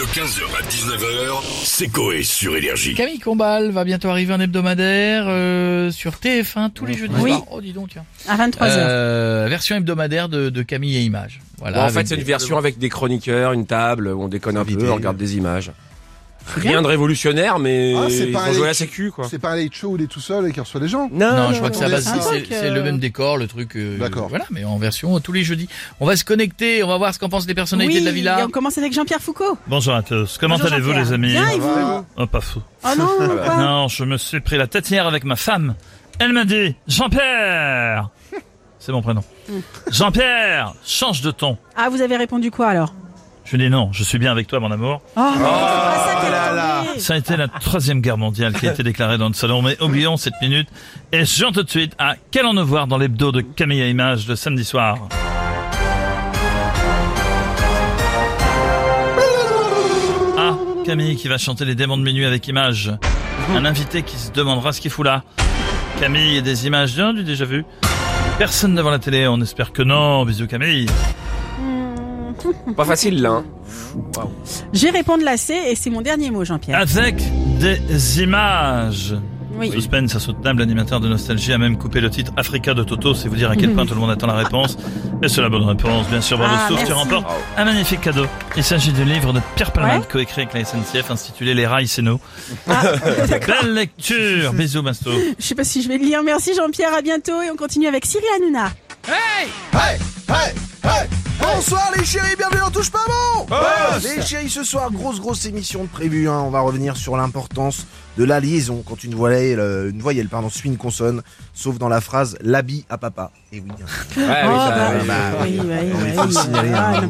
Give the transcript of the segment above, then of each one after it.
De 15h à 19h, c'est Coé sur Énergie. Camille Combal va bientôt arriver en hebdomadaire euh, sur TF1 tous les jeudis Oui. Oh dis donc tiens. À 23h. Euh, version hebdomadaire de, de Camille et Images. Voilà. Bon, en fait, c'est une version avec des chroniqueurs, une table, où on déconne un peu, on regarde des images. Rien de révolutionnaire, mais Ah, c'est ils ont joué à la sécu, quoi. C'est pas un late show où il est tout seul et qui reçoit les gens. Non, je crois que ça non, va. c'est c'est euh, le même décor, le truc. euh, D'accord. Voilà, mais en version tous les jeudis. On va se connecter, on va voir ce qu'en pensent les personnalités oui, de la villa. et on commence avec Jean-Pierre Foucault. Bonjour à tous. Comment allez-vous les amis Bien, et vous Oh pas fou. Oh non, quoi Non, je me suis pris la tête hier avec ma femme. Elle m'a dit Jean-Pierre C'est mon prénom. Jean-Pierre, change de ton. Ah, vous avez répondu quoi alors? Je lui ai dit non, je suis bien avec toi mon amour. Oh, mais c'est pas ça qu'elle attendait. Ça a été la troisième guerre mondiale qui a été déclarée dans le salon, mais oublions cette minute et jean tout de suite à Qu'allons-nous voir dans l'hebdo de Camille à Images le samedi soir Ah, Camille qui va chanter les démons de minuit avec Images. Un invité qui se demandera ce qu'il fout là. Camille et des images bien du déjà vu. Personne devant la télé, on espère que non. Bisous Camille. Pas facile, là. hein. Je vais répondre la C et c'est mon dernier mot, Jean-Pierre. Avec des images. Oui. Suspense insoutenable, l'animateur de Nostalgie a même coupé le titre Africa de Toto, c'est vous dire à quel point tout le monde attend la réponse. Et c'est la bonne réponse, bien sûr, bravo Ah, Souf, tu remportes un magnifique cadeau. Il s'agit du livre de Pierre Palmade, Ouais. coécrit avec la SNCF, intitulé Les rails, c'est nous. Ah, d'accord. Belle lecture, bisous Masto. Je sais pas si je vais le lire. Merci Jean-Pierre, à bientôt et on continue avec Cyril Hanouna. Hey, hey, hey Bonsoir les chéris, bienvenue dans Touche pas bon Les chéris, ce soir, grosse grosse émission de prévue, hein. on va revenir sur l'importance de la liaison quand une voyelle, euh, une voyelle pardon, suit une consonne, sauf dans la phrase l'habit à papa. Et oui, hein. Ouais, oh, bah, oui, bah, oui, oui, Ah, hein.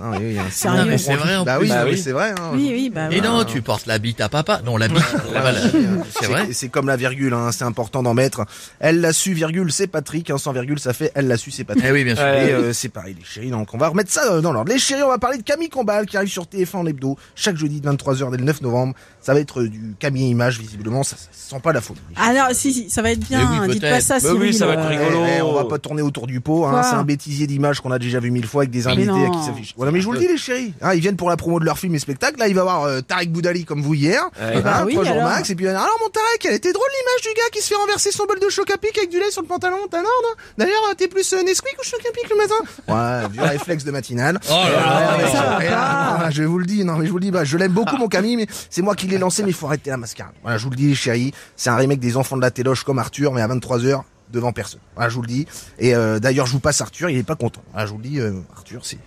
Ah, hein. C'est vrai en Bah plus. oui, Bah oui, oui. c'est vrai. hein. Oui, oui, bah Et non, tu portes la bite à papa. Non, la bite. C'est vrai. C'est comme la virgule, hein, c'est important d'en mettre. Elle l'a su, virgule, c'est Patrick. Hein, sans virgule, ça fait elle l'a su, c'est Patrick. Eh oui, bien sûr. Et euh, c'est pareil, les chéris. Donc on va remettre ça euh, dans l'ordre. Les chéris, on va parler de Camille Combal qui arrive sur TF1 en hebdo chaque jeudi de 23h dès le 9 novembre. Ça va être euh, du Camille Image, visiblement. Ça, ça sent pas la folie. Ah non, si, si, ça va être bien. Mais oui, Dites pas ça, Bah ça va être euh, rigolo. Eh, eh, on va pas tourner autour du pot. Hein. C'est un bêtisier d'images qu'on a déjà vu mille fois avec des invités non. qui s'affichent. Voilà, mais je vous le dis, les chéris. Hein, ils viennent pour la promo de leur film et spectacle. Là, il va y avoir euh, Tarek Boudali comme vous hier. Ouais. bah oui, trois jours alors. max. Et puis alors mon Tarek, elle était drôle l'image du gars qui se fait renverser son bol de choc à pic avec du lait sur le pantalon. T'as l'ordre hein D'ailleurs, euh, t'es plus euh, Nesquik ou choc à pic le matin? Ouais, vieux réflexe de matinale. Oh là là. Ouais, ouais, ça va ouais, pas. ouais, je vous le dis, non mais je vous le dis, bah, je l'aime beaucoup mon Camille, mais c'est moi qui l'ai lancé, mais il faut arrêter la mascarade. Voilà, je vous le dis, les chéris, c'est un remake des enfants de la téloche comme Arthur, mais à 23h devant personne. Voilà, je vous le dis. Et euh, d'ailleurs, je vous passe Arthur, il est pas content. Voilà, je vous le dis, euh, Arthur, c'est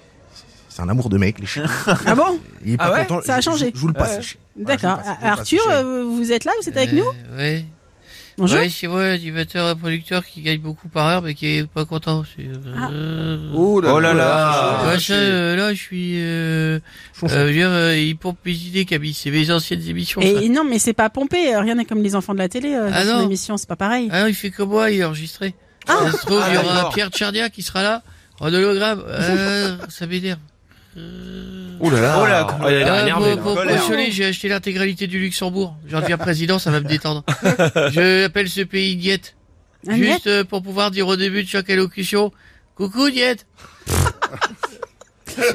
c'est- un amour de mec, les chéris. Ah bon? Il est pas Ah ouais? content. Ça a Je- changé. Je, je vous le passe. je vous D'accord. le passe, Arthur, euh, vous êtes là Vous êtes avec nous? Euh, Ouais. Bonjour. Ouais, c'est moi, animateur et producteur qui gagne beaucoup par heure, mais qui est pas content. C'est, euh, Oh là là. Ouais, ça, euh, là, je suis, euh, euh, je veux dire, euh, il pompe mes idées, Camille. C'est mes anciennes émissions, ça. Et non, mais c'est pas pompé. euh, Rien n'est comme les enfants de la télé. euh, Ah non. émission, c'est pas pareil. Ah, il fait comme moi, il est enregistré. ça se trouve, il y Ah, aura. Pierre Tchardia qui sera là, en hologramme. Euh, ça m'énerve. Oh là là. Oh là, l'air Ah, énervé. pour, là. j'ai acheté l'intégralité du Luxembourg. J'en deviens président, ça va me détendre. Je appelle ce pays Diète. Juste euh, pour pouvoir dire au début de chaque allocution, coucou Diète.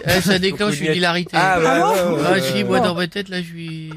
Eh, ça déclenche une hilarité. Ah, bah, Ah bon ouais, ouais, Ah, si, moi Bon. dans ma tête là, je suis.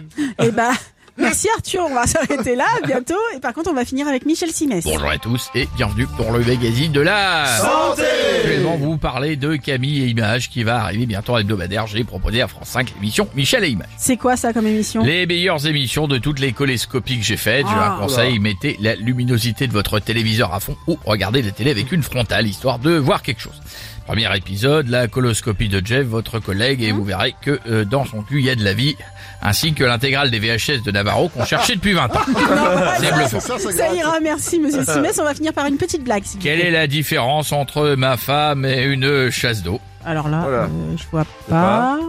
Eh bah, merci Arthur. On va s'arrêter là bientôt. Et par contre, on va finir avec Michel Simès. Bonjour à tous et bienvenue pour le magazine de la santé. Actuellement, vous parlez de Camille et Images qui va arriver bientôt à l'hebdomadaire. J'ai proposé à France 5 l'émission Michel et Images. C'est quoi ça comme émission? Les meilleures émissions de toutes les colescopies que j'ai faites. Je Ah. vous conseille, mettez la luminosité de votre téléviseur à fond ou regardez la télé avec une frontale, histoire de voir quelque chose. Premier épisode, la coloscopie de Jeff, votre collègue, et vous verrez que euh, dans son cul, il y a de la vie, ainsi que l'intégrale des VHS de Navarro qu'on cherchait depuis 20 ans. C'est bluffant. Ça, ça, Ça ira, merci Monsieur Simès. On va finir par une petite blague. Quelle est la différence entre ma femme et une chasse d'eau? Alors là, Voilà. euh, je vois pas.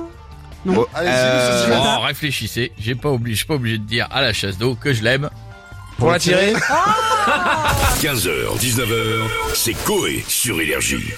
Non. Allez, Euh, Oh, réfléchissez, j'ai pas obligé, je suis pas obligé de dire à la chasse d'eau que je l'aime. Pour la tirer 15h, 19h, c'est Coé sur Énergie.